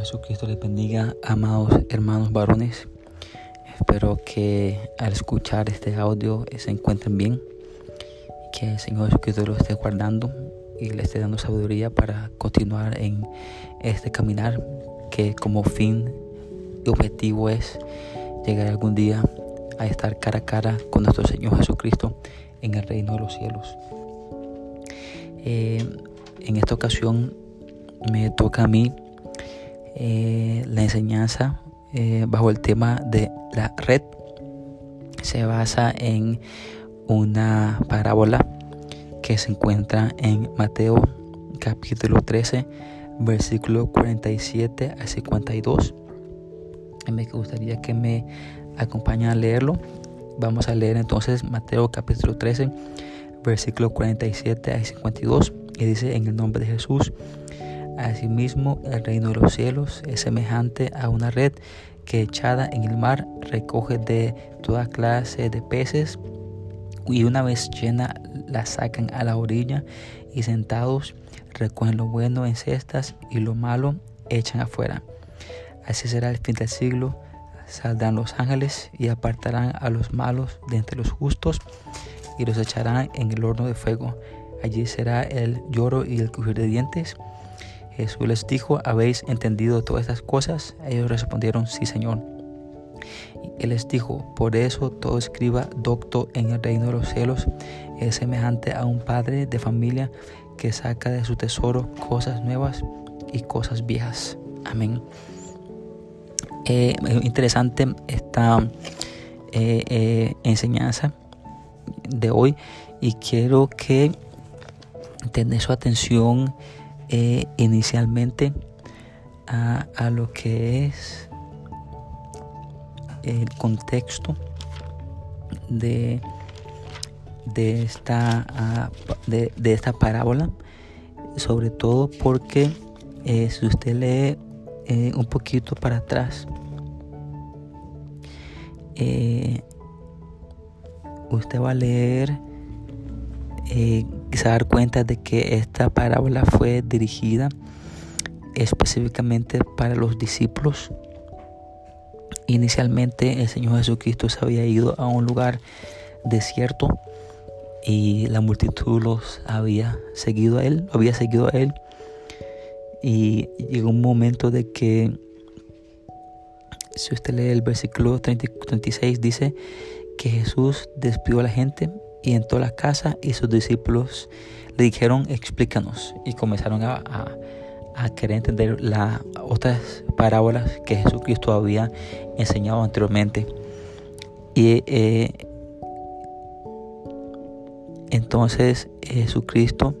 Jesucristo les bendiga, amados hermanos varones. Espero que al escuchar este audio se encuentren bien, que el Señor Jesucristo lo esté guardando y le esté dando sabiduría para continuar en este caminar que como fin y objetivo es llegar algún día a estar cara a cara con nuestro Señor Jesucristo en el reino de los cielos. Eh, en esta ocasión me toca a mí eh, la enseñanza eh, bajo el tema de la red se basa en una parábola que se encuentra en Mateo capítulo 13 versículo 47 a 52 me gustaría que me acompañen a leerlo. Vamos a leer entonces Mateo capítulo 13 versículo 47 a 52 y dice en el nombre de Jesús Asimismo, el reino de los cielos es semejante a una red que echada en el mar recoge de toda clase de peces y una vez llena la sacan a la orilla y sentados recogen lo bueno en cestas y lo malo echan afuera. Así será el fin del siglo. Saldrán los ángeles y apartarán a los malos de entre los justos y los echarán en el horno de fuego. Allí será el lloro y el crujir de dientes. Jesús les dijo, ¿habéis entendido todas estas cosas? Ellos respondieron, sí, Señor. Y él les dijo, por eso todo escriba docto en el reino de los cielos es semejante a un padre de familia que saca de su tesoro cosas nuevas y cosas viejas. Amén. Eh, interesante esta eh, eh, enseñanza de hoy y quiero que tenga su atención eh, inicialmente a, lo que es el contexto de, de, esta, de, esta parábola, sobre todo porque eh, si usted lee eh, un poquito para atrás, usted va a leer se dar cuenta de que esta parábola fue dirigida específicamente para los discípulos. Inicialmente el Señor Jesucristo se había ido a un lugar desierto y la multitud los había seguido a él, había seguido a él. Y llegó un momento de que, si usted lee el versículo 36, dice que Jesús despidió a la gente y entró a la casa y sus discípulos le dijeron explícanos y comenzaron a, querer entender las otras parábolas que Jesucristo había enseñado anteriormente. Y eh, entonces Jesucristo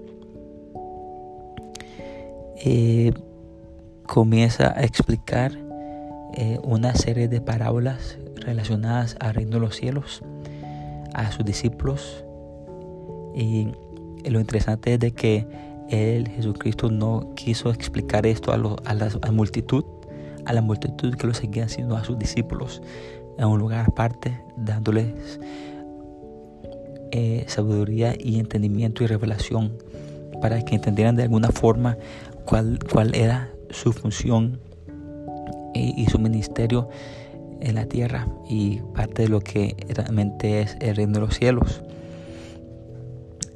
eh, comienza a explicar eh, una serie de parábolas relacionadas al reino de los cielos a sus discípulos. Y lo interesante es de que él, Jesucristo, no quiso explicar esto a, a, la, multitud, a la multitud que lo seguían sino a sus discípulos, en un lugar aparte, dándoles eh, sabiduría y entendimiento y revelación para que entendieran de alguna forma cuál, cuál era su función y su ministerio en la tierra y parte de lo que realmente es el reino de los cielos.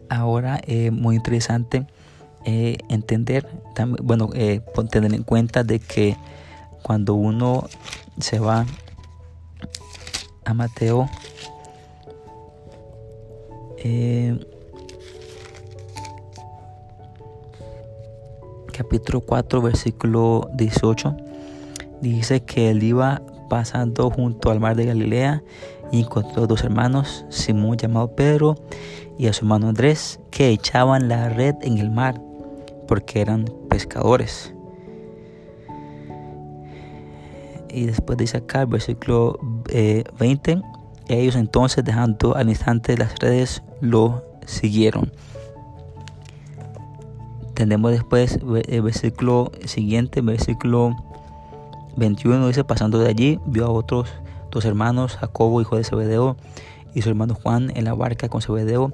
Ahora es muy interesante eh, entender, bueno, eh, tener en cuenta de que cuando uno se va a Mateo, eh, capítulo 4, versículo 18, dice que él iba pasando junto al mar de Galilea y encontró dos hermanos, Simón llamado Pedro y a su hermano Andrés, que echaban la red en el mar porque eran pescadores. Y después dice acá el versículo 20, eh, ellos entonces dejando al instante las redes lo siguieron. Tenemos después el versículo siguiente, versículo 21 dice, pasando de allí, vio a otros dos hermanos, Jacobo, hijo de Zebedeo, y su hermano Juan en la barca con Zebedeo,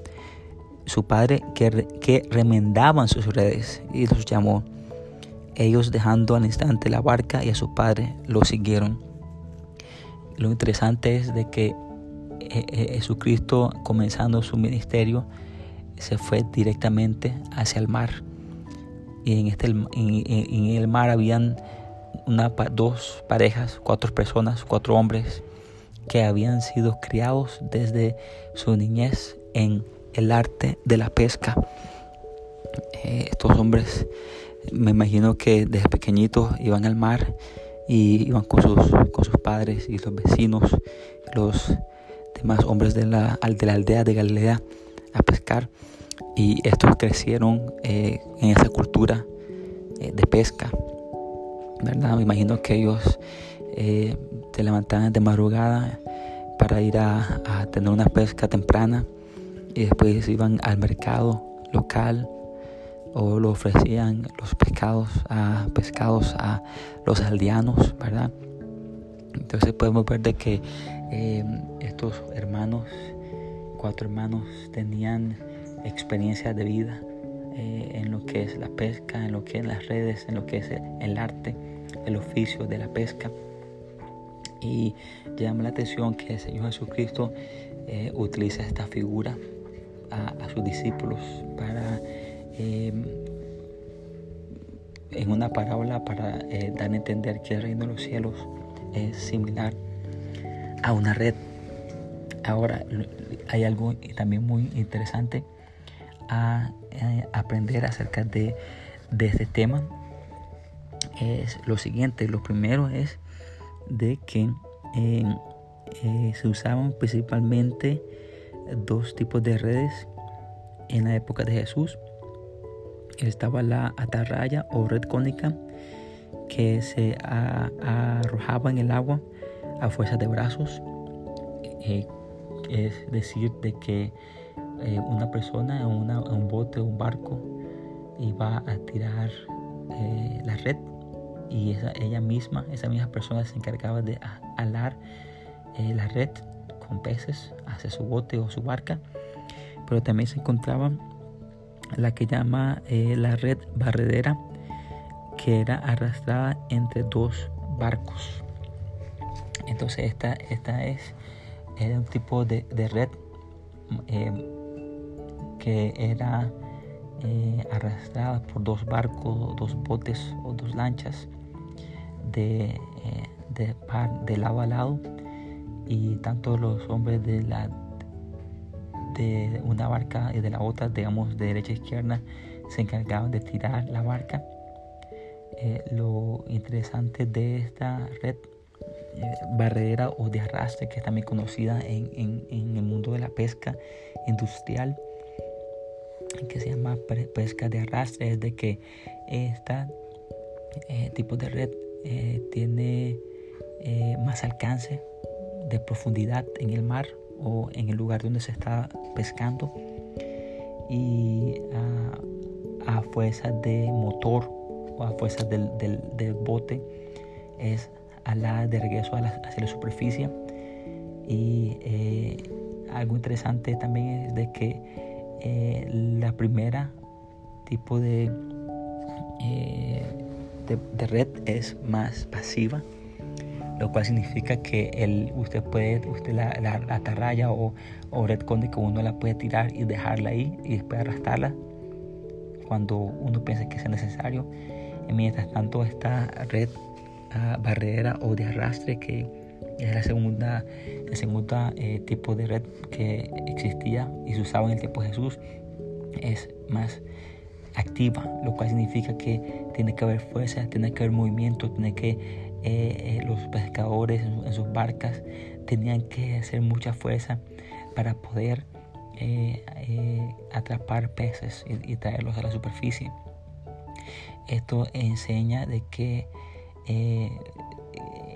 su padre, que, que remendaban sus redes, y los llamó. ellos dejando al instante la barca y a su padre lo siguieron. Lo interesante es de que eh, eh, Jesucristo comenzando su ministerio se fue directamente hacia el mar. Y en, este, en, el mar habían una, dos parejas, cuatro personas, cuatro hombres que habían sido criados desde su niñez en el arte de la pesca. Eh, estos hombres me imagino que desde pequeñitos iban al mar y iban con sus, con sus padres y los vecinos, los demás hombres de la, de la aldea de Galilea a pescar y estos crecieron eh, en esa cultura eh, de pesca. ¿Verdad? Me imagino que ellos eh, se levantaban de madrugada para ir a, tener una pesca temprana y después iban al mercado local o lo ofrecían los pescados a pescados a los aldeanos, ¿verdad? Entonces podemos ver de que estos hermanos, cuatro hermanos, tenían experiencia de vida eh, en lo que es la pesca, en lo que es las redes, en lo que es el, arte, el oficio de la pesca. Y llama la atención que el Señor Jesucristo eh, utiliza esta figura a, sus discípulos para em, en una parábola para eh, dar a entender que el reino de los cielos es similar a una red. Ahora hay algo también muy interesante a, eh, aprender acerca de, este tema es lo siguiente. Lo primero es de que eh, eh, se usaban principalmente dos tipos de redes en la época de Jesús. Estaba la atarraya o red cónica que se arrojaba en el agua a fuerza de brazos. es decir, de que eh, una persona en, un bote o un barco iba a tirar eh, la red y ella misma, esa misma persona se encargaba de alar eh, la red con peces hacia su bote o su barca, pero también se encontraba la que llama la red barredera, que era arrastrada entre dos barcos. Entonces esta, esta es un tipo de, de red que era eh, arrastrada por dos barcos, dos botes o dos lanchas de, eh, de, lado a lado y tanto los hombres de la de una barca y de la otra, digamos de derecha a izquierda, se encargaban de tirar la barca. Eh, lo interesante de esta red barrera o de arrastre, que es también conocida en, en el mundo de la pesca industrial, que se llama pesca de arrastre es de que este tipo de red eh, tiene eh, más alcance de profundidad en el mar o en el lugar donde se está pescando. Y a, fuerza de motor o a fuerza del, del, bote es a la de regreso hacia la superficie. Y algo interesante también es de que eh, la primera tipo de, eh, de, red es más pasiva, lo cual significa que el, usted puede, usted la, la, atarraya o, o red que uno la puede tirar y dejarla ahí y después arrastrarla cuando uno piensa que sea necesario. Y mientras tanto, esta red ah, barrera o de arrastre que es la segunda, el segundo eh, tipo de red que existía y se usaba en el tiempo de Jesús. Es más activa, lo cual significa que tiene que haber fuerza, tiene que haber movimiento, tiene que eh, eh, los pescadores en, sus barcas tenían que hacer mucha fuerza para poder atrapar peces y, y, traerlos a la superficie. Esto enseña de que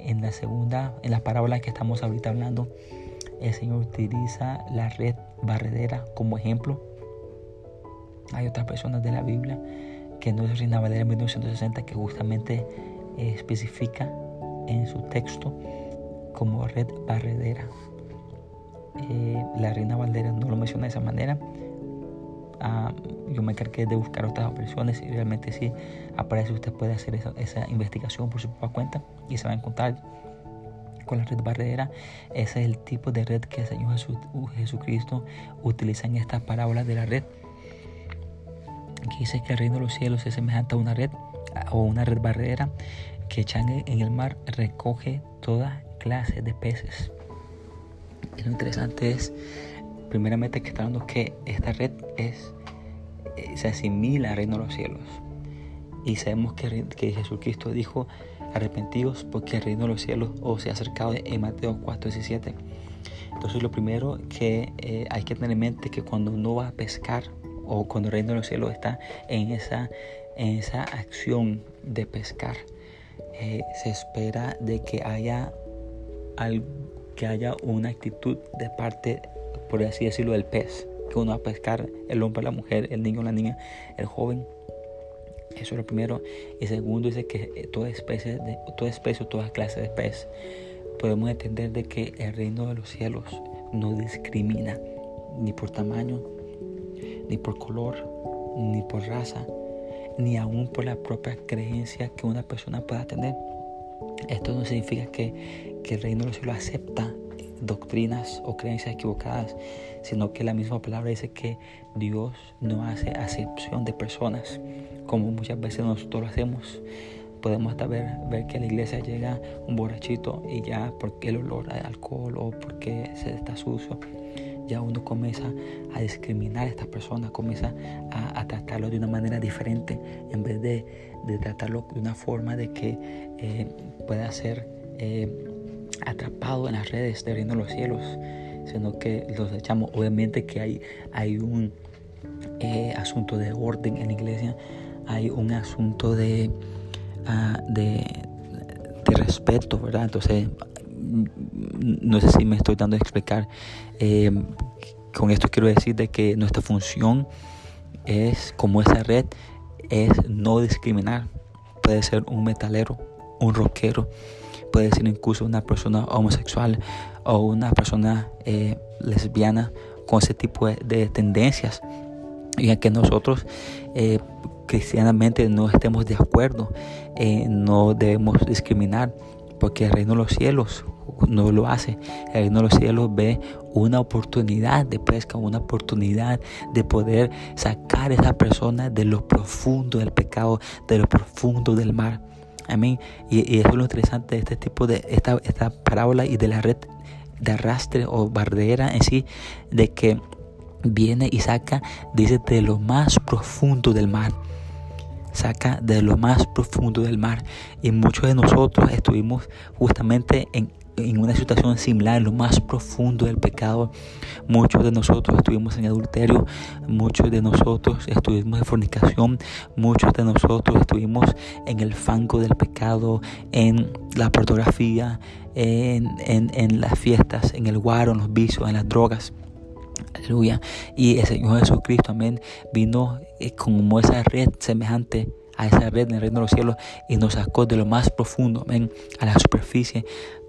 en la segunda, en la parábola que estamos ahorita hablando, el Señor utiliza la red barredera como ejemplo. Hay otras personas de la Biblia que no es Reina Valera 1960 que justamente especifica en su texto como red barredera. Eh, la Reina Valera no lo menciona de esa manera, Ah, yo me encargué de buscar otras opciones y realmente sí aparece, usted puede hacer esa, investigación por su propia cuenta y se va a encontrar con la red barrera. Ese es el tipo de red que el Señor Jesucristo utiliza en estas parábolas de la red. Aquí dice que el reino de los cielos es semejante a una red o una red barrera que echan en el mar recoge toda clase de peces. Lo interesante es, primeramente, que está hablando que esta red es, eh, se asimila al reino de los cielos. Y sabemos que, que Jesucristo dijo, arrepentidos porque el reino de los cielos os se ha acercado en Mateo 4, 17. Entonces lo primero que eh, hay que tener en mente es que cuando uno va a pescar o cuando el reino de los cielos está en esa, en esa acción de pescar, eh, se espera de que haya, que haya una actitud de parte, por así decirlo, del pez, que uno va a pescar, el hombre, la mujer, el niño, la niña, el joven. Eso es lo primero. Y segundo dice que eh, toda especie, de, toda especie, toda clase de pez, podemos entender de que el reino de los cielos no discrimina ni por tamaño, ni por color, ni por raza, ni aún por la propia creencia que una persona pueda tener. Esto no significa que, que el reino de los cielos acepta doctrinas o creencias equivocadas, sino que la misma palabra dice que Dios no hace acepción de personas, como muchas veces nosotros lo hacemos. Podemos hasta ver, ver que a la iglesia llega un borrachito y ya porque el olor de alcohol o porque se está sucio, ya uno comienza a discriminar a estas personas, comienza a, tratarlo de una manera diferente en vez de, tratarlo de una forma de que eh, pueda ser eh, atrapado en las redes del reino de los cielos, sino que los echamos. Obviamente que hay, hay un eh, asunto de orden en la iglesia, hay un asunto de, uh, de, de respeto, ¿verdad? Entonces no sé si me estoy dando a explicar. Eh, con esto quiero decir de que nuestra función es, como esa red, es no discriminar. Puede ser un metalero, un rockero, puede ser incluso una persona homosexual o una persona eh, lesbiana con ese tipo de, tendencias. Y que nosotros eh, cristianamente no estemos de acuerdo, no debemos discriminar, porque el reino de los cielos no lo hace. El reino los cielos ve una oportunidad de pesca, una oportunidad de poder sacar a esa persona de lo profundo del pecado, de lo profundo del mar. Amén. Y, eso es lo interesante de este tipo de esta, esta parábola y de la red de arrastre o bardera en sí, de que viene y saca, dice, de lo más profundo del mar saca de lo más profundo del mar. Y muchos de nosotros estuvimos justamente en, en una situación similar, en lo más profundo del pecado. Muchos de nosotros estuvimos en adulterio, muchos de nosotros estuvimos en fornicación, muchos de nosotros estuvimos en el fango del pecado, en la pornografía, en, en, en las fiestas, en el guaro, en los vicios, en las drogas. Aleluya. Y el Señor Jesucristo, amén, vino eh, como esa red semejante a esa red en el reino de los cielos y nos sacó de lo más profundo, amén, a la superficie,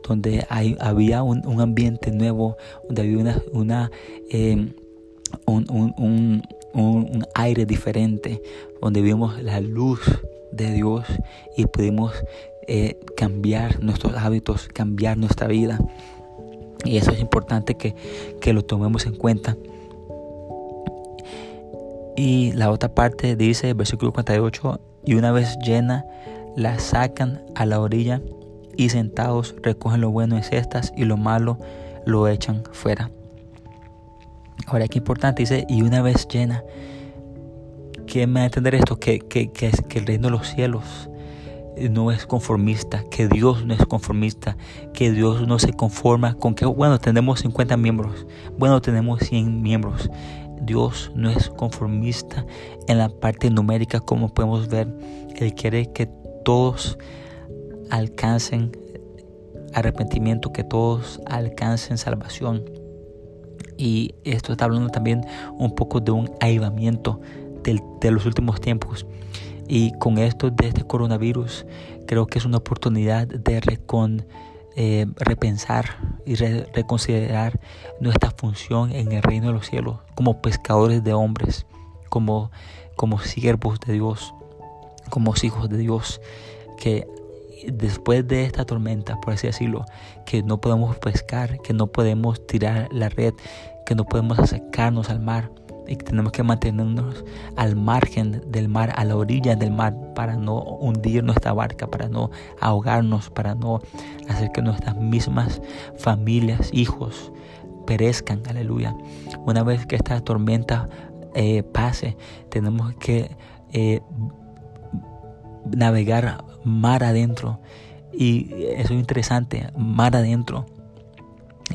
donde hay, había un, un, ambiente nuevo, donde había una, eh, un, un, un, aire diferente, donde vimos la luz de Dios y pudimos eh, cambiar nuestros hábitos, cambiar nuestra vida. Y eso es importante que, que lo tomemos en cuenta. Y la otra parte dice, versículo 48, y una vez llena, la sacan a la orilla y sentados recogen lo bueno en cestas y lo malo lo echan fuera. Ahora, qué importante, dice, y una vez llena, ¿quién me va a entender esto? Que, que, que, que el reino de los cielos no es conformista, que Dios no es conformista, que Dios no se conforma con que, bueno, tenemos 50 miembros, bueno, tenemos 100 miembros. Dios no es conformista en la parte numérica como podemos ver. Él quiere que todos alcancen arrepentimiento, que todos alcancen salvación. Y esto está hablando también un poco de un avivamiento de los últimos tiempos. Y con esto de este coronavirus, creo que es una oportunidad de recon, eh, repensar y reconsiderar nuestra función en el reino de los cielos como pescadores de hombres, como, como siervos de Dios, como hijos de Dios, que después de esta tormenta, por así decirlo, que no podemos pescar, que no podemos tirar la red, que no podemos acercarnos al mar y que tenemos que mantenernos al margen del mar, a la orilla del mar, para no hundir nuestra barca, para no ahogarnos, para no hacer que nuestras mismas familias, hijos, perezcan. Aleluya. Una vez que esta tormenta eh, pase, tenemos que eh, navegar mar adentro. Y eso es interesante, mar adentro,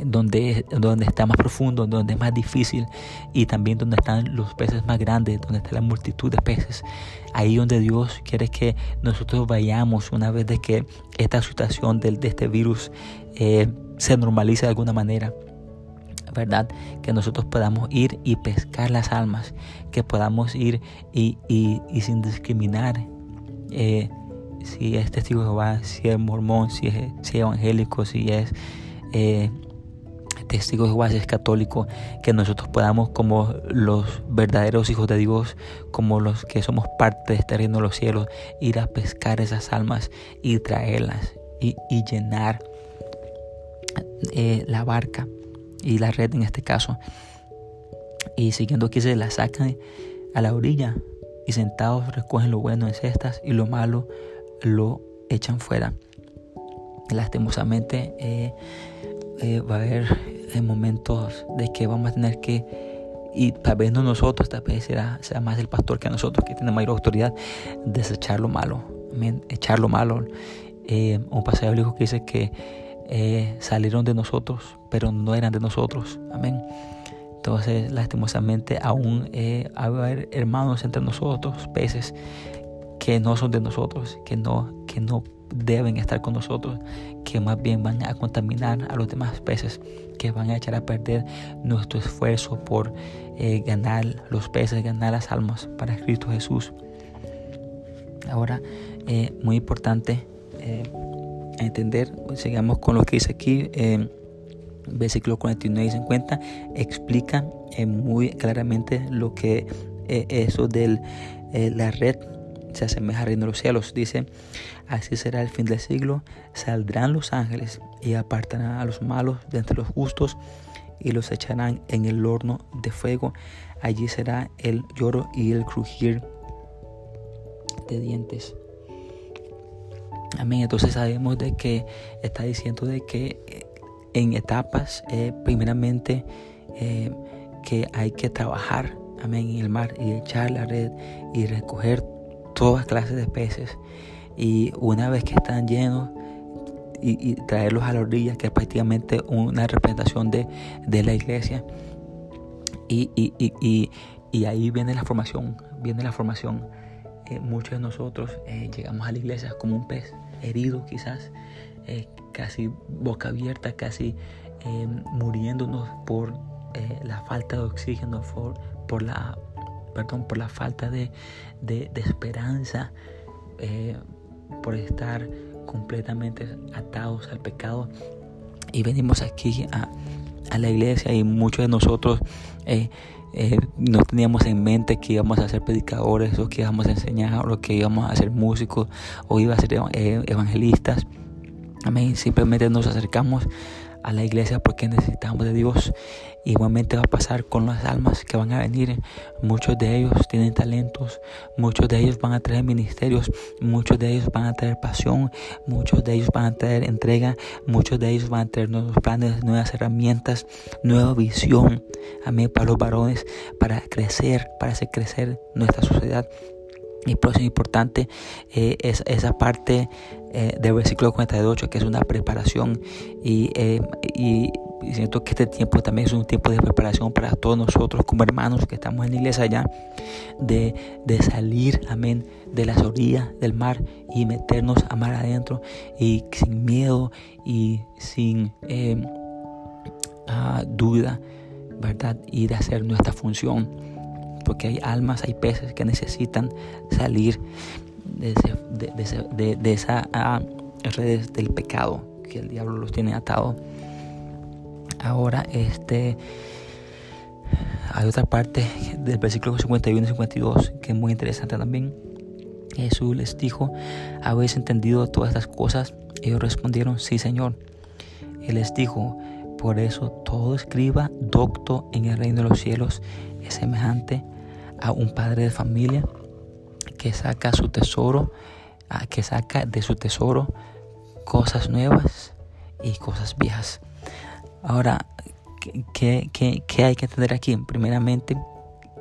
donde, donde está más profundo, donde es más difícil y también donde están los peces más grandes, donde está la multitud de peces. Ahí donde Dios quiere que nosotros vayamos una vez de que esta situación de, de este virus eh, se normalice de alguna manera. ¿verdad? Que nosotros podamos ir y pescar las almas, que podamos ir y, y, sin discriminar eh, si es testigo de Jehová, si es mormón, si es, si evangélico, si es eh, testigo de Jehová, si es católico, que nosotros podamos como los verdaderos hijos de Dios, como los que somos parte de este reino de los cielos, ir a pescar esas almas y traerlas y, llenar eh, la barca y la red en este caso. Y siguiendo aquí se la sacan a la orilla y sentados recogen lo bueno en cestas y lo malo lo echan fuera. Lastimosamente eh, eh, va a haber eh, momentos de que vamos a tener que, y tal vez no nosotros, tal vez será, sea más el pastor que nosotros, que tiene mayor autoridad, desechar lo malo, echar lo malo. un pasaje bíblico que dice que salieron de nosotros, pero no eran de nosotros. Amén. Entonces, lastimosamente, aún eh, haber hermanos entre nosotros, peces, que no son de nosotros, que no, que no deben estar con nosotros, que más bien van a contaminar a los demás peces, que van a echar a perder nuestro esfuerzo por eh, ganar los peces, ganar las almas para Cristo Jesús. Ahora, eh, muy importante eh, entender, sigamos con lo que dice aquí versículo 49 y 50 explica eh, muy claramente lo que eso de la red se asemeja al los cielos. Dice, así será el fin del siglo, saldrán los ángeles y apartarán a los malos de entre los justos y los echarán en el horno de fuego. Allí será el lloro y el crujir de dientes. Amén. Entonces sabemos de que está diciendo de que en etapas, eh, primeramente eh, que hay que trabajar, amén, en el mar y echar la red y recoger todas clases de peces. Y una vez que están llenos, y, traerlos a la orilla, que es prácticamente una representación de, la iglesia. Y, y, ahí viene la formación, viene la formación. Eh, muchos de nosotros llegamos a la iglesia como un pez herido quizás, casi boca abierta, casi eh, muriéndonos por eh, la falta de oxígeno, por, por, la, perdón, por la falta de, de, esperanza, eh, por estar completamente atados al pecado. Y venimos aquí a, a la iglesia y muchos de nosotros no teníamos en mente que íbamos a ser predicadores o que íbamos a enseñar o que íbamos a ser músicos o íbamos a ser evangelistas. Amén. Simplemente nos acercamos a la iglesia porque necesitamos de Dios. Igualmente va a pasar con las almas que van a venir. Muchos de ellos tienen talentos, muchos de ellos van a traer ministerios, muchos de ellos van a traer pasión, muchos de ellos van a traer entrega, muchos de ellos van a traer nuevos planes, nuevas herramientas, nueva visión. Amén. Para los varones, para crecer, para hacer crecer nuestra sociedad. Y próximo importante eh, es esa parte eh, del versículo 48, que es una preparación. Y, eh, y, siento que este tiempo también es un tiempo de preparación para todos nosotros como hermanos que estamos en la iglesia allá, de, de salir, amén, de las orillas del mar y meternos a mar adentro y sin miedo y sin ah, duda, ¿verdad? Ir a hacer nuestra función porque hay almas, hay peces que necesitan salir de, de, esas ah, redes del pecado que el diablo los tiene atados. Ahora, este, hay otra parte del versículo 51 y 52, que es muy interesante también. Jesús les dijo, ¿habéis entendido todas estas cosas? Ellos respondieron, sí, Señor. Él les dijo, por eso todo escriba docto en el reino de los cielos es semejante a un padre de familia que saca su tesoro, que saca de su tesoro cosas nuevas y cosas viejas. Ahora, ¿qué, qué hay que entender aquí? Primeramente,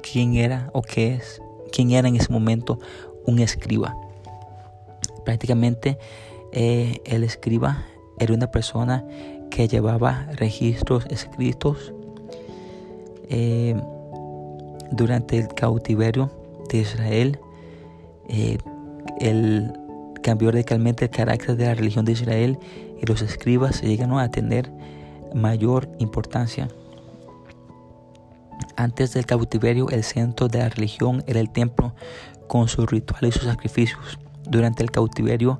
quién era o qué es, quién era en ese momento un escriba. Prácticamente eh, el escriba era una persona que llevaba registros escritos eh, durante el cautiverio de Israel. Eh, el, cambió radicalmente el carácter de la religión de Israel y los escribas llegaron a tener mayor importancia. Antes del cautiverio, el centro de la religión era el templo con sus rituales y sus sacrificios. Durante el cautiverio,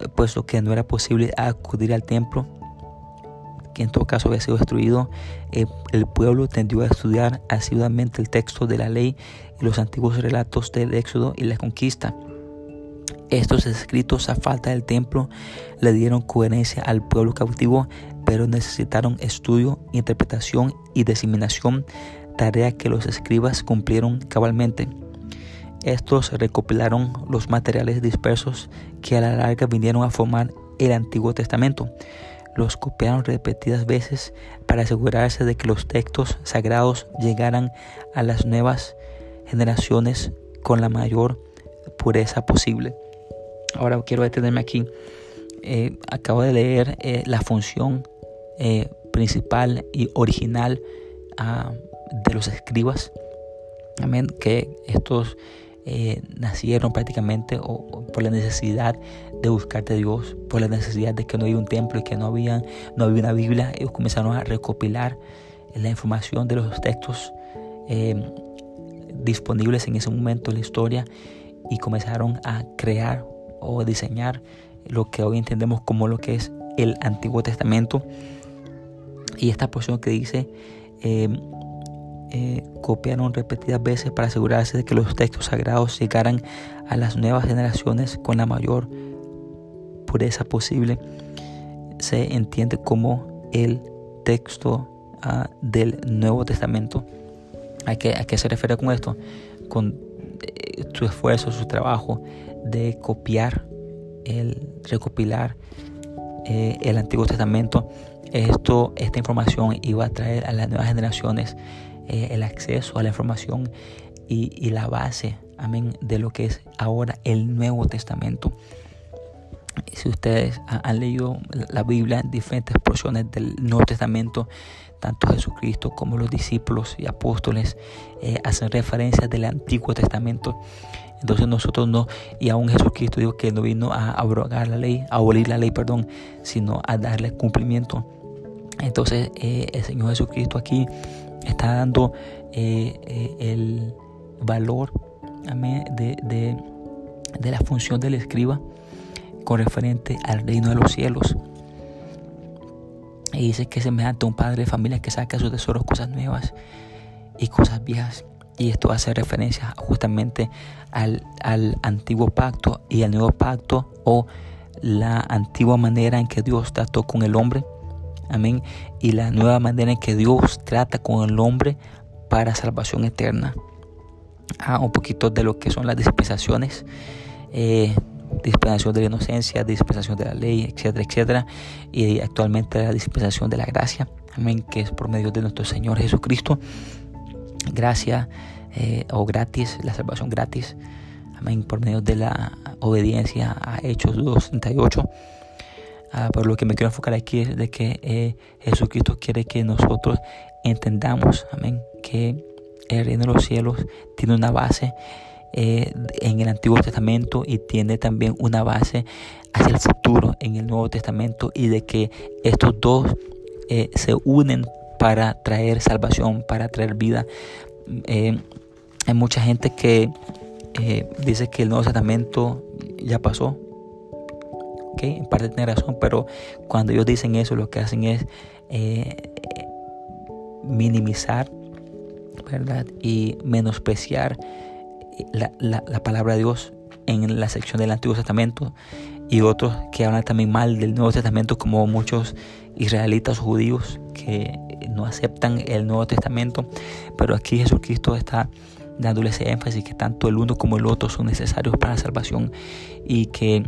eh, puesto que no era posible acudir al templo, en todo caso había sido destruido, eh, el pueblo tendió a estudiar asiduamente el texto de la ley y los antiguos relatos del éxodo y la conquista. Estos escritos a falta del templo le dieron coherencia al pueblo cautivo, pero necesitaron estudio, interpretación y diseminación, tarea que los escribas cumplieron cabalmente. Estos recopilaron los materiales dispersos que a la larga vinieron a formar el Antiguo Testamento. Los copiaron repetidas veces para asegurarse de que los textos sagrados llegaran a las nuevas generaciones con la mayor pureza posible. Ahora quiero detenerme aquí. Eh, acabo de leer eh, la función eh, principal y original ah, de los escribas. Amén. Que estos nacieron prácticamente o, por la necesidad de buscar de Dios, por la necesidad de que no había un templo y que no había, no había una Biblia. Ellos comenzaron a recopilar la información de los textos eh, disponibles en ese momento en la historia y comenzaron a crear o diseñar lo que hoy entendemos como lo que es el Antiguo Testamento. Y esta porción que dice, eh, eh, copiaron repetidas veces para asegurarse de que los textos sagrados llegaran a las nuevas generaciones con la mayor pureza posible. Se entiende como el texto ah, del Nuevo Testamento. ¿A qué, ¿A qué se refiere con esto? Con eh, su esfuerzo, su trabajo de copiar, el recopilar eh, el Antiguo Testamento. Esto, esta información iba a traer a las nuevas generaciones eh, el acceso a la información y, la base, amén, de lo que es ahora el Nuevo Testamento. Si ustedes han leído la Biblia en diferentes porciones del Nuevo Testamento, tanto Jesucristo como los discípulos y apóstoles eh, hacen referencia del Antiguo Testamento. Entonces nosotros no, y aún Jesucristo dijo que no vino a abrogar la ley, a abolir la ley, perdón, sino a darle cumplimiento. Entonces eh, el Señor Jesucristo aquí está dando eh, el valor de, de, la función del escriba con referente al reino de los cielos. Y dice que es semejante a un padre de familia que saca sus tesoros cosas nuevas y cosas viejas. Y esto hace referencia justamente al, al antiguo pacto y al nuevo pacto o la antigua manera en que Dios trató con el hombre Amén. Y la nueva manera en que Dios trata con el hombre para salvación eterna. Ah, un poquito de lo que son las dispensaciones. Eh, dispensación de la inocencia, dispensación de la ley, etcétera, etcétera. Y actualmente la dispensación de la gracia. Amén. Que es por medio de nuestro Señor Jesucristo. Gracia eh, o gratis, la salvación gratis. Amén. Por medio de la obediencia a Hechos 2.38. Ah, pero lo que me quiero enfocar aquí es de que eh, Jesucristo quiere que nosotros entendamos, amén, que el reino de los cielos tiene una base eh, en el Antiguo Testamento y tiene también una base hacia el futuro en el Nuevo Testamento y de que estos dos eh, se unen para traer salvación, para traer vida. hay mucha gente que dice que el Nuevo Testamento ya pasó, en parte tiene razón, pero cuando ellos dicen eso, lo que hacen es eh, minimizar ¿verdad? Y menospreciar la, la, palabra de Dios en la sección del Antiguo Testamento y otros que hablan también mal del Nuevo Testamento como muchos israelitas judíos que no aceptan el Nuevo Testamento, pero aquí Jesucristo está dándole ese énfasis que tanto el uno como el otro son necesarios para la salvación y que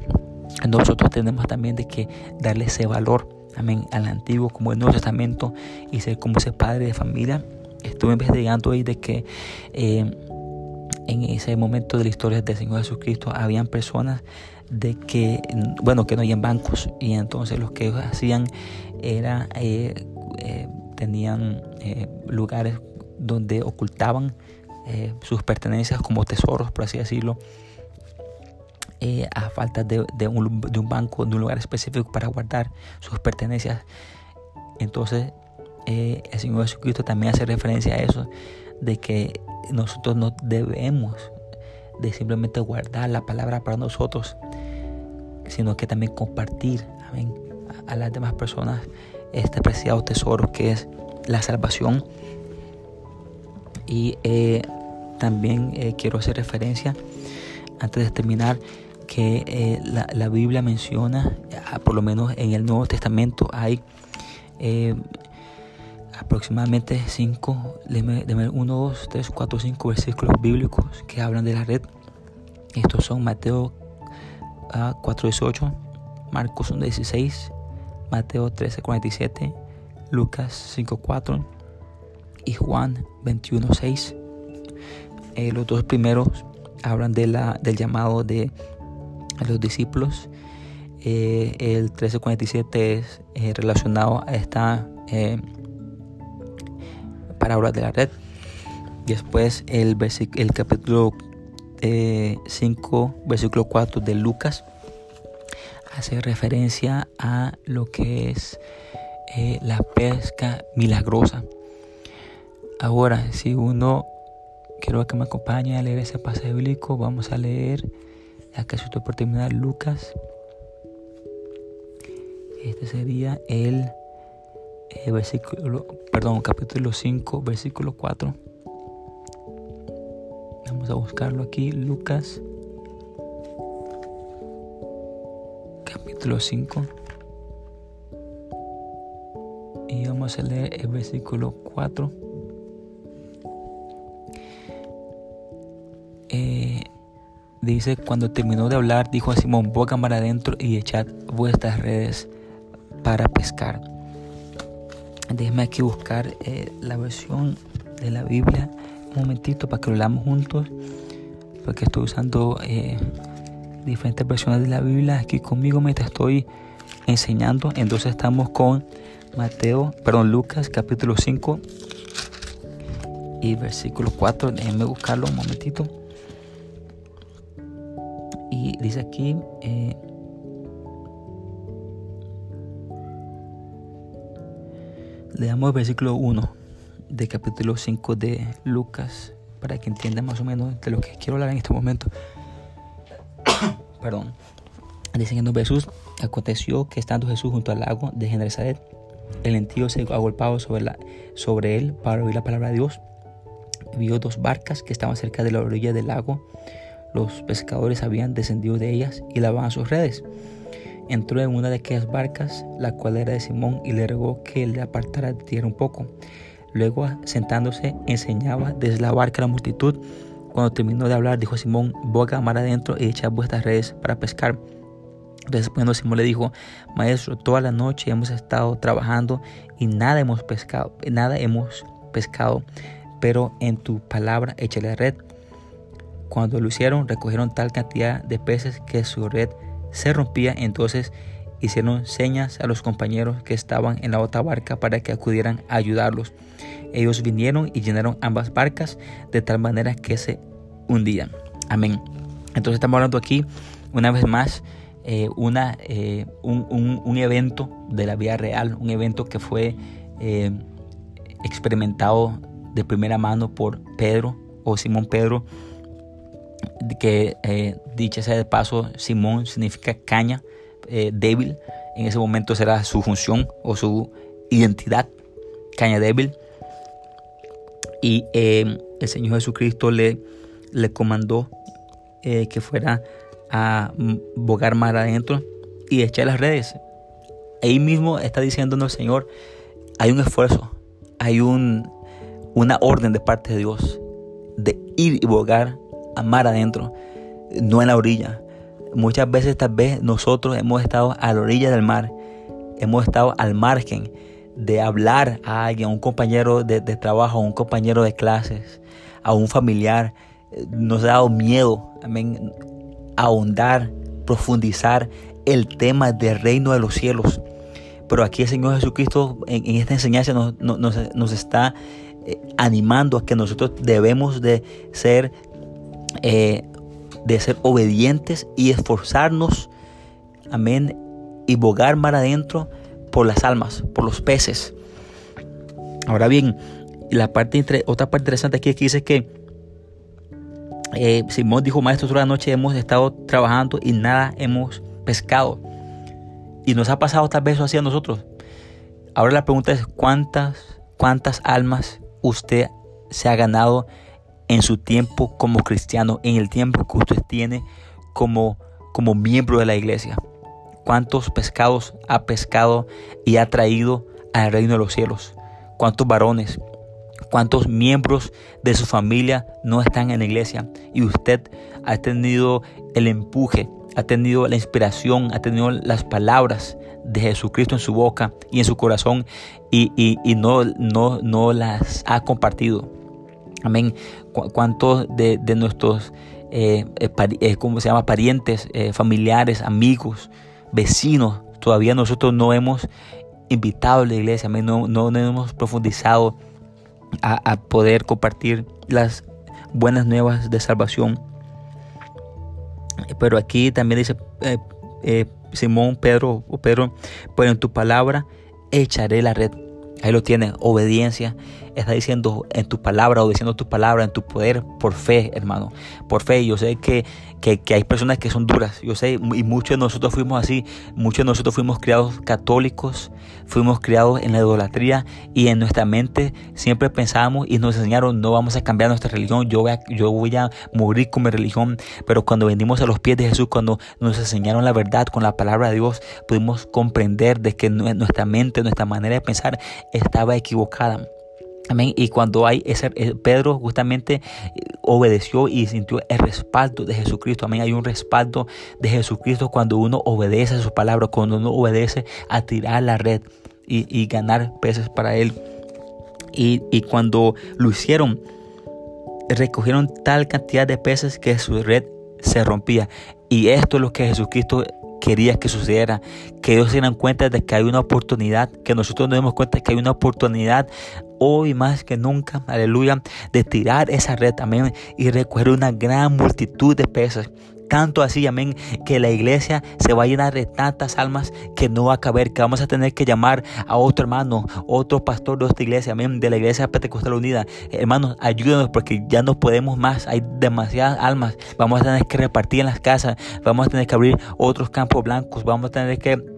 nosotros tenemos también de que darle ese valor amén, al Antiguo como el Nuevo Testamento y ser como ese padre de familia. Estuve investigando hoy de que eh, en ese momento de la historia del Señor Jesucristo habían personas de que, bueno, que no habían bancos y entonces lo que ellos hacían era, eh, eh, tenían lugares donde ocultaban sus pertenencias como tesoros, por así decirlo, eh, a falta de, un, de, un, banco, de un lugar específico para guardar sus pertenencias. Entonces, eh, el Señor Jesucristo también hace referencia a eso, de que nosotros no debemos de simplemente guardar la palabra para nosotros, sino que también compartir a, las demás personas este preciado tesoro que es la salvación. Y eh, también quiero hacer referencia, antes de terminar, que eh, la, Biblia menciona, ah, por lo menos en el Nuevo Testamento hay eh, aproximadamente 5, 1, 2, 3, 4, 5 versículos bíblicos que hablan de la red. Estos son Mateo 4, 18, Marcos 1, 16, Mateo 13, 47, Lucas 5, 4 y Juan 21, 6. Eh, los dos primeros hablan de la, del llamado de los discípulos. Eh, el 1347 es eh, relacionado a esta eh, parábola de la red. Después el, el capítulo 5, versículo 4 de Lucas hace referencia a lo que es la pesca milagrosa. Ahora, si uno quiero que me acompañe a leer ese pasaje bíblico, vamos a leer Acá estoy por terminar Lucas. Este sería el, eh, versículo, perdón, capítulo 5, versículo 4. Vamos a buscarlo aquí, Lucas. Capítulo 5. Y vamos a leer el versículo 4. Eh, Dice, cuando terminó de hablar, dijo a Simón, boca mar adentro y echad vuestras redes para pescar. Déjeme aquí buscar eh, la versión de la Biblia un momentito para que lo leamos juntos, porque estoy usando eh, diferentes versiones de la Biblia aquí conmigo mientras estoy enseñando. Entonces estamos con Mateo, perdón, Lucas capítulo 5 y versículo 4. Déjenme buscarlo un momentito. Y dice aquí, eh, leamos el versículo 1 de capítulo 5 de Lucas para que entiendan más o menos de lo que quiero hablar en este momento. Perdón. Dice en Jesús, aconteció que estando Jesús junto al lago de Genesaret, el entío se agolpaba sobre, la, sobre él para oír la palabra de Dios. Vio dos barcas que estaban cerca de la orilla del lago los pescadores habían descendido de ellas y lavaban sus redes. Entró en una de aquellas barcas, la cual era de Simón, y le rogó que le apartara de tierra un poco. Luego, sentándose, enseñaba desde la barca a la multitud. Cuando terminó de hablar, dijo Simón, boga mar adentro y echad vuestras redes para pescar. Respondiendo Simón le dijo, Maestro, toda la noche hemos estado trabajando y nada hemos pescado, nada hemos pescado, pero en tu palabra échale red. Cuando lo hicieron, recogieron tal cantidad de peces que su red se rompía. Entonces hicieron señas a los compañeros que estaban en la otra barca para que acudieran a ayudarlos. Ellos vinieron y llenaron ambas barcas de tal manera que se hundían. Amén. Entonces estamos hablando aquí una vez más eh, una, eh, un, evento de la vida real, un evento que fue eh, experimentado de primera mano por Pedro o Simón Pedro que eh, dicha sea de paso, Simón significa caña eh, débil. En ese momento será su función o su identidad, caña débil. y eh, el Señor Jesucristo le, le comandó eh, que fuera a bogar mar adentro y echar las redes. Ahí mismo está diciéndonos el Señor, hay un esfuerzo, hay un, una orden de parte de Dios de ir y bogar a mar adentro, no en la orilla. Muchas veces tal vez nosotros hemos estado a la orilla del mar, hemos estado al margen de hablar a alguien, a un compañero de, trabajo, a un compañero de clases, a un familiar. Nos ha dado miedo, amén, ahondar, profundizar el tema del reino de los cielos. Pero aquí el Señor Jesucristo en, esta enseñanza nos, nos, está eh, animando a que nosotros debemos de ser, eh, de ser obedientes y esforzarnos, amén, y bogar mar adentro por las almas, por los peces. Ahora bien, la parte otra parte interesante aquí es que dice que eh, Simón dijo, maestro, toda la noche hemos estado trabajando y nada hemos pescado. Y nos ha pasado tal vez eso así a nosotros. Ahora la pregunta es, ¿cuántas, cuántas almas usted se ha ganado en su tiempo como cristiano, en el tiempo que usted tiene como, como miembro de la iglesia? cuántos pescados ha pescado y ha traído al reino de los cielos, cuántos varones, cuántos miembros de su familia no están en la iglesia y usted ha tenido el empuje, ha tenido la inspiración, ha tenido las palabras de Jesucristo en su boca y en su corazón y, no, no, no las ha compartido. Amén. ¿Cuántos de, nuestros, eh, eh, eh, ¿cómo se llama? Parientes, familiares, amigos, vecinos, todavía nosotros no hemos invitado a la iglesia, no, no, hemos profundizado a, poder compartir las buenas nuevas de salvación. Pero aquí también dice eh, eh, Simón, Pedro o Pedro, pero en tu palabra echaré la red. Ahí lo tiene, obediencia. Está diciendo en tu palabra, obedeciendo tu palabra, en tu poder, por fe, hermano. Por fe. Yo sé que, que, hay personas que son duras. Yo sé, y muchos de nosotros fuimos así. Muchos de nosotros fuimos criados católicos, fuimos criados en la idolatría y en nuestra mente siempre pensábamos y nos enseñaron, no vamos a cambiar nuestra religión, yo voy a, yo voy a morir con mi religión. Pero cuando venimos a los pies de Jesús, cuando nos enseñaron la verdad con la palabra de Dios, pudimos comprender de que nuestra mente, nuestra manera de pensar estaba equivocada. Amén. Y cuando hay ese, eh, Pedro justamente eh, obedeció y sintió el respaldo de Jesucristo. Amén. Hay un respaldo de Jesucristo cuando uno obedece a su palabra, cuando uno obedece a tirar la red y, ganar peces para él. Y, y, cuando lo hicieron, recogieron tal cantidad de peces que su red se rompía. Y esto es lo que Jesucristo quería que sucediera, que ellos se dieran cuenta de que hay una oportunidad, que nosotros nos demos cuenta de que hay una oportunidad hoy más que nunca, aleluya, de tirar esa red, amén, y recoger una gran multitud de peces. Tanto así, amén, que la iglesia se va a llenar de tantas almas que no va a caber, que vamos a tener que llamar a otro hermano, otro pastor de esta iglesia, amén, de la iglesia Pentecostal Unida. Hermanos, ayúdenos porque ya no podemos más, hay demasiadas almas. Vamos a tener que repartir en las casas, vamos a tener que abrir otros campos blancos, vamos a tener que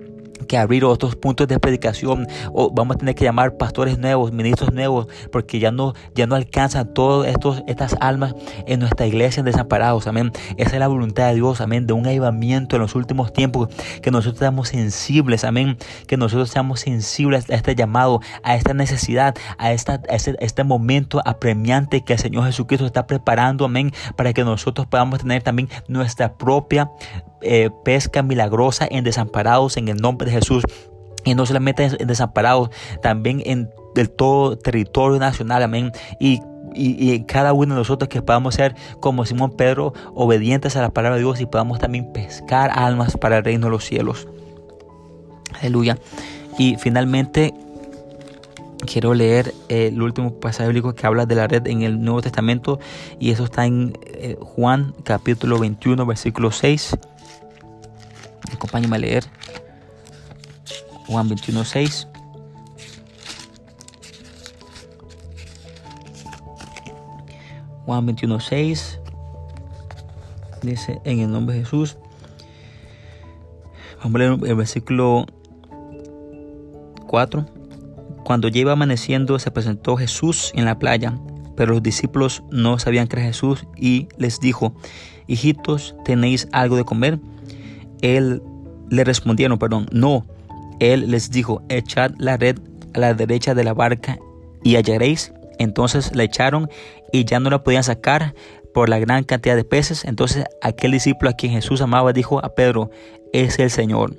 que abrir otros puntos de predicación o vamos a tener que llamar pastores nuevos, ministros nuevos, porque ya no, ya no alcanzan todas estas almas en nuestra iglesia desamparados, amén. Esa es la voluntad de Dios, amén, de un avivamiento en los últimos tiempos, que nosotros seamos sensibles, amén, que nosotros seamos sensibles a este llamado, a esta necesidad, a, esta, este, este momento apremiante que el Señor Jesucristo está preparando, amén, para que nosotros podamos tener también nuestra propia eh, pesca milagrosa en desamparados en el nombre de Jesús. Y no solamente en desamparados, también en todo territorio nacional, amén. Y y, cada uno de nosotros que podamos ser como Simón Pedro, obedientes a la palabra de Dios y podamos también pescar almas para el reino de los cielos. Aleluya. Y finalmente quiero leer el último pasaje bíblico que habla de la red en el Nuevo Testamento y eso está en eh, Juan capítulo 21 versículo 6. Acompáñame a leer Juan 21, 6. Juan 21, 6. Dice en el nombre de Jesús. Vamos a leer el versículo 4. Cuando iba amaneciendo, se presentó Jesús en la playa Pero los discípulos no sabían que era Jesús y les dijo, hijitos, ¿tenéis algo de comer? Él le respondieron, perdón, no. Él les dijo, echad la red a la derecha de la barca y hallaréis. Entonces la echaron y ya no la podían sacar por la gran cantidad de peces. Entonces aquel discípulo a quien Jesús amaba dijo a Pedro, es el Señor.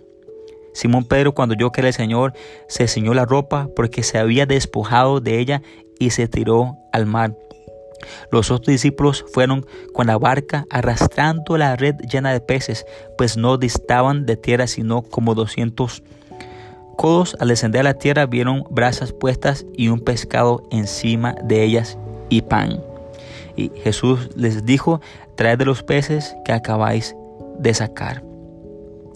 Simón Pedro, cuando yo que era el Señor, se ciñó la ropa porque se había despojado de ella y se tiró al mar. Los otros discípulos fueron con la barca arrastrando la red llena de peces, pues no distaban de tierra sino como doscientos codos. Al descender a la tierra vieron brasas puestas y un pescado encima de ellas y pan. Y Jesús les dijo, traed de los peces que acabáis de sacar.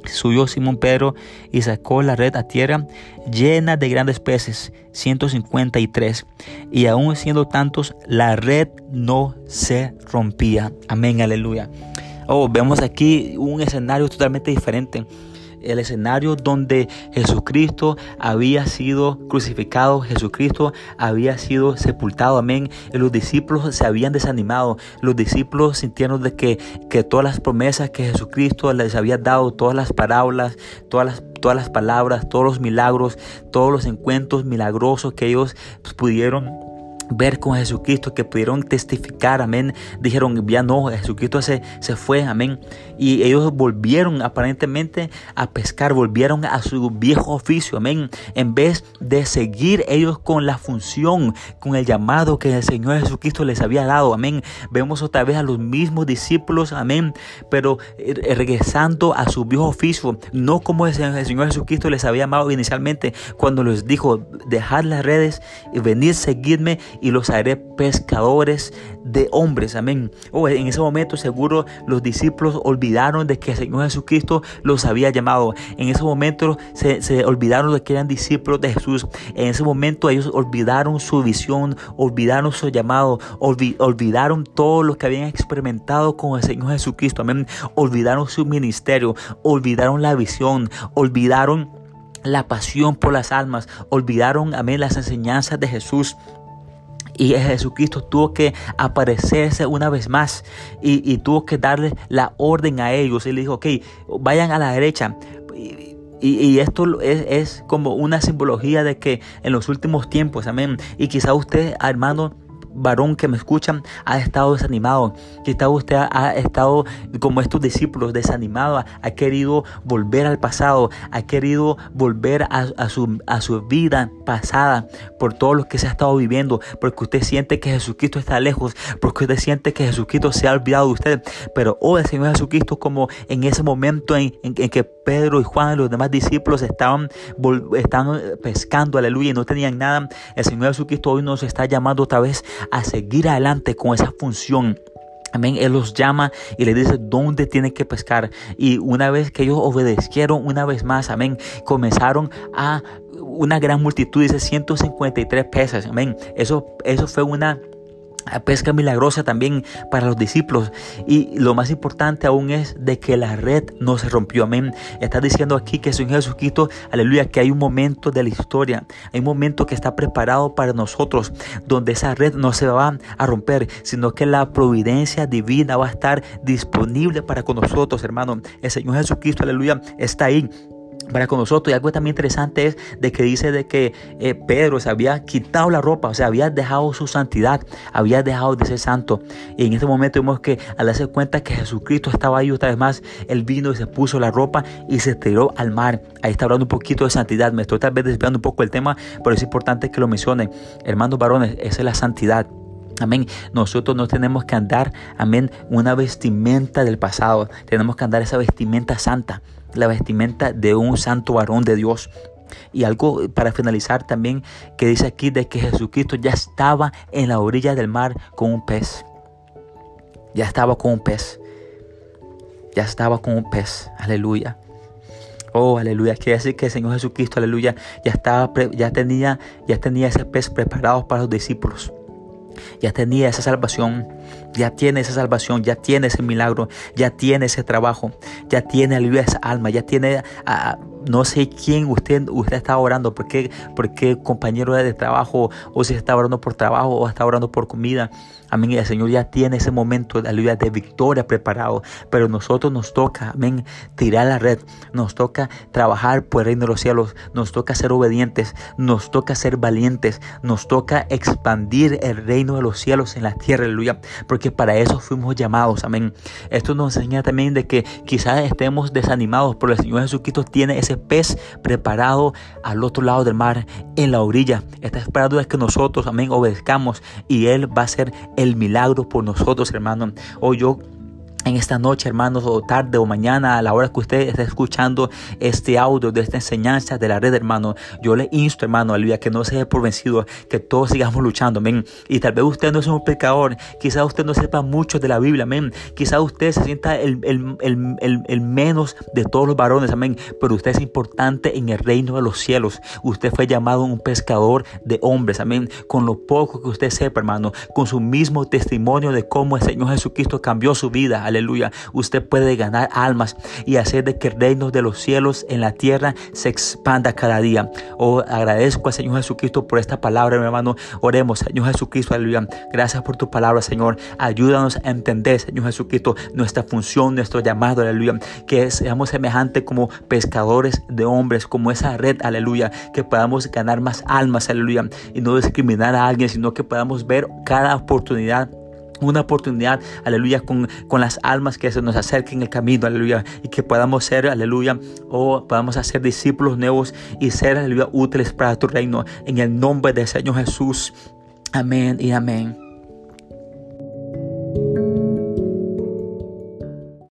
Subió Simón Pedro y sacó la red a tierra llena de grandes peces, 153. Y aún siendo tantos, la red no se rompía. Amén, aleluya. Oh, vemos aquí un escenario totalmente diferente el escenario donde Jesucristo había sido crucificado, Jesucristo había sido sepultado, amén. Y los discípulos se habían desanimado, los discípulos sintieron de que, que todas las promesas que Jesucristo les había dado, todas las parábolas, todas las todas las palabras, todos los milagros, todos los encuentros milagrosos que ellos pudieron ver con Jesucristo, que pudieron testificar, amén. Dijeron, ya no, Jesucristo se, se fue, amén. Y ellos volvieron aparentemente a pescar, volvieron a su viejo oficio, amén. En vez de seguir ellos con la función, con el llamado que el Señor Jesucristo les había dado, amén. Vemos otra vez a los mismos discípulos, amén. Pero eh, regresando a su viejo oficio, no como el Señor Jesucristo les había llamado inicialmente, cuando les dijo, dejad las redes y venid, seguidme y los haré pescadores de hombres. Amén. Oh, en ese momento seguro los discípulos olvidaron de que el Señor Jesucristo los había llamado. En ese momento se, se olvidaron de que eran discípulos de Jesús. En ese momento ellos olvidaron su visión, olvidaron su llamado, olvidaron todo lo que habían experimentado con el Señor Jesucristo. Amén. Olvidaron su ministerio, olvidaron la visión, olvidaron la pasión por las almas, olvidaron, amén, las enseñanzas de Jesús. Y Jesucristo tuvo que aparecerse una vez más y, tuvo que darle la orden a ellos. Y le dijo, ok, vayan a la derecha. Y, esto es, es, como una simbología de que en los últimos tiempos, amén. Y quizá usted, hermano, varón que me escuchan ha estado desanimado, quizá usted ha, estado como estos discípulos desanimado, ha, querido volver al pasado, ha querido volver a, su, a su vida pasada por todo lo que se ha estado viviendo, porque usted siente que Jesucristo está lejos, porque usted siente que Jesucristo se ha olvidado de usted, pero hoy el Señor Jesucristo como en ese momento en, que Pedro y Juan y los demás discípulos estaban, estaban pescando, aleluya, y no tenían nada, el Señor Jesucristo hoy nos está llamando otra vez a seguir adelante con esa función. Amén. Él los llama y le dice dónde tienen que pescar. Y una vez que ellos obedecieron, una vez más, amén, comenzaron a una gran multitud, dice 153 peces. Amén. Eso, eso fue una pesca milagrosa también para los discípulos. Y lo más importante aún es de que la red no se rompió amén. Está diciendo aquí que Señor Jesucristo aleluya que hay un momento de la historia hay un momento que está preparado para nosotros donde esa red no se va a romper sino que la providencia divina va a estar disponible para con nosotros hermano. El Señor Jesucristo aleluya está ahí para con nosotros. Y algo también interesante es de que dice de que eh, Pedro se había quitado la ropa, o sea, había dejado su santidad, había dejado de ser santo. Y en este momento vemos que al darse cuenta que Jesucristo estaba ahí otra vez más, él vino y se puso la ropa y se tiró al mar. Ahí está hablando un poquito de santidad. Me estoy tal vez desviando un poco el tema, pero es importante que lo mencione. Hermanos varones, esa es la santidad. Amén. Nosotros no tenemos que andar, amén, una vestimenta del pasado. Tenemos que andar esa vestimenta santa la vestimenta de un santo varón de Dios. Y algo para finalizar también que dice aquí de que Jesucristo ya estaba en la orilla del mar con un pez. Ya estaba con un pez. Ya estaba con un pez. Aleluya. Oh, aleluya. Quiere decir que el Señor Jesucristo, aleluya, ya estaba, ya tenía, ya tenía ese pez preparado para los discípulos ya tenía esa salvación, ya tiene esa salvación, ya tiene ese milagro, ya tiene ese trabajo, ya tiene alivio a esa alma, ya tiene no sé quién usted, usted está orando, por qué, por qué compañero de trabajo, o si está orando por trabajo, o está orando por comida. Amén. El Señor ya tiene ese momento de de victoria preparado. Pero nosotros nos toca, amén, tirar la red. Nos toca trabajar por el reino de los cielos. Nos toca ser obedientes. Nos toca ser valientes. Nos toca expandir el reino de los cielos en la tierra. Aleluya. Porque para eso fuimos llamados. Amén. Esto nos enseña también de que quizás estemos desanimados. Pero el Señor Jesucristo tiene ese pez preparado al otro lado del mar, en la orilla. Está esperando es que nosotros, amén, obedezcamos. Y Él va a ser el milagro por nosotros, hermano. Hoy yo en esta noche, hermanos, o tarde o mañana, a la hora que usted esté escuchando este audio de esta enseñanza de la red, hermano, yo le insto, hermano, aleluya, que no se dé por vencido, que todos sigamos luchando, amén. Y tal vez usted no es un pecador, quizás usted no sepa mucho de la Biblia, amén. Quizás usted se sienta el, el, menos de todos los varones, amén. Pero usted es importante en el reino de los cielos. Usted fue llamado un pescador de hombres, amén. Con lo poco que usted sepa, hermano, con su mismo testimonio de cómo el Señor Jesucristo cambió su vida aleluya, usted puede ganar almas y hacer de que el reino de los cielos en la tierra se expanda cada día. Oh, agradezco al Señor Jesucristo por esta palabra, mi hermano. Oremos, Señor Jesucristo, aleluya. Gracias por tu palabra, Señor. Ayúdanos a entender, Señor Jesucristo, nuestra función, nuestro llamado, aleluya. Que seamos semejantes como pescadores de hombres, como esa red, aleluya. Que podamos ganar más almas, aleluya. Y no discriminar a alguien, sino que podamos ver cada oportunidad una oportunidad, aleluya, con, con, las almas que se nos acerquen el camino, aleluya, y que podamos ser, aleluya, o podamos hacer discípulos nuevos y ser, aleluya, útiles para tu reino, en el nombre del Señor Jesús. Amén y amén.